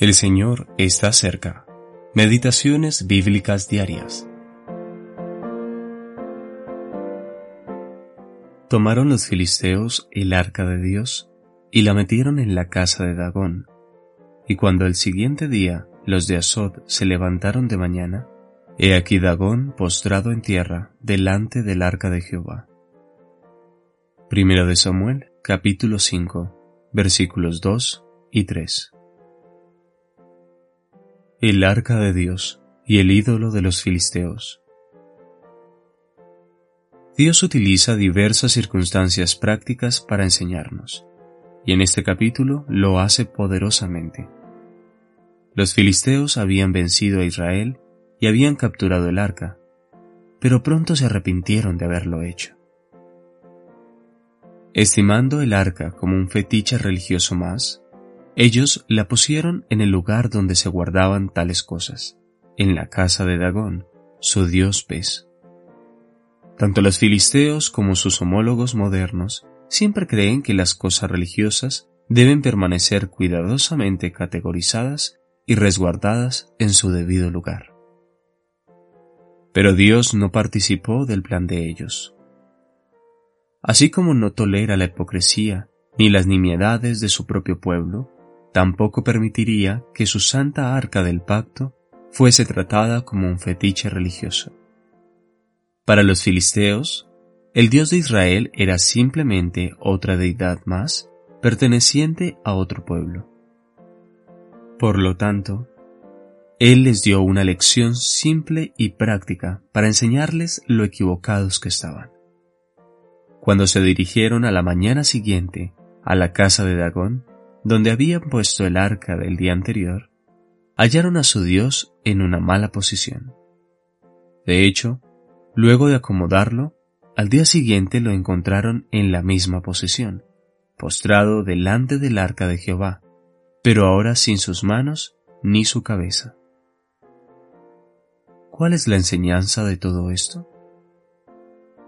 El Señor está cerca. Meditaciones bíblicas diarias. Tomaron los filisteos el arca de Dios y la metieron en la casa de Dagón. Y cuando el siguiente día los de Asod se levantaron de mañana, he aquí Dagón postrado en tierra delante del arca de Jehová. Primero de Samuel, capítulo 5, versículos 2 y 3 el arca de Dios y el ídolo de los filisteos. Dios utiliza diversas circunstancias prácticas para enseñarnos, y en este capítulo lo hace poderosamente. Los filisteos habían vencido a Israel y habían capturado el arca, pero pronto se arrepintieron de haberlo hecho. Estimando el arca como un fetiche religioso más, ellos la pusieron en el lugar donde se guardaban tales cosas, en la casa de Dagón, su dios pez. Tanto los filisteos como sus homólogos modernos siempre creen que las cosas religiosas deben permanecer cuidadosamente categorizadas y resguardadas en su debido lugar. Pero Dios no participó del plan de ellos. Así como no tolera la hipocresía ni las nimiedades de su propio pueblo, tampoco permitiría que su santa arca del pacto fuese tratada como un fetiche religioso. Para los filisteos, el Dios de Israel era simplemente otra deidad más perteneciente a otro pueblo. Por lo tanto, Él les dio una lección simple y práctica para enseñarles lo equivocados que estaban. Cuando se dirigieron a la mañana siguiente a la casa de Dagón, donde habían puesto el arca del día anterior, hallaron a su Dios en una mala posición. De hecho, luego de acomodarlo, al día siguiente lo encontraron en la misma posición, postrado delante del arca de Jehová, pero ahora sin sus manos ni su cabeza. ¿Cuál es la enseñanza de todo esto?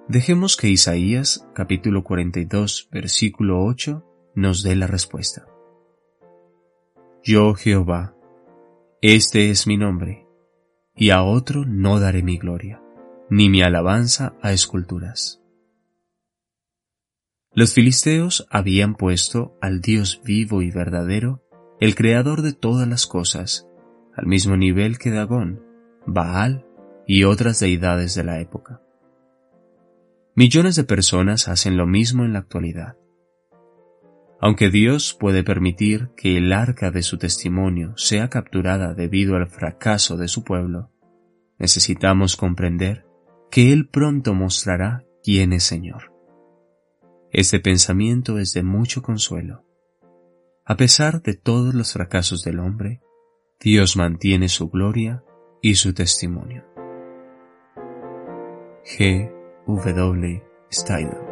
Dejemos que Isaías capítulo 42 versículo 8 nos dé la respuesta. Yo Jehová, este es mi nombre, y a otro no daré mi gloria, ni mi alabanza a esculturas. Los filisteos habían puesto al Dios vivo y verdadero, el creador de todas las cosas, al mismo nivel que Dagón, Baal y otras deidades de la época. Millones de personas hacen lo mismo en la actualidad. Aunque Dios puede permitir que el arca de su testimonio sea capturada debido al fracaso de su pueblo, necesitamos comprender que Él pronto mostrará quién es Señor. Este pensamiento es de mucho consuelo. A pesar de todos los fracasos del hombre, Dios mantiene su gloria y su testimonio. G. W. Steiner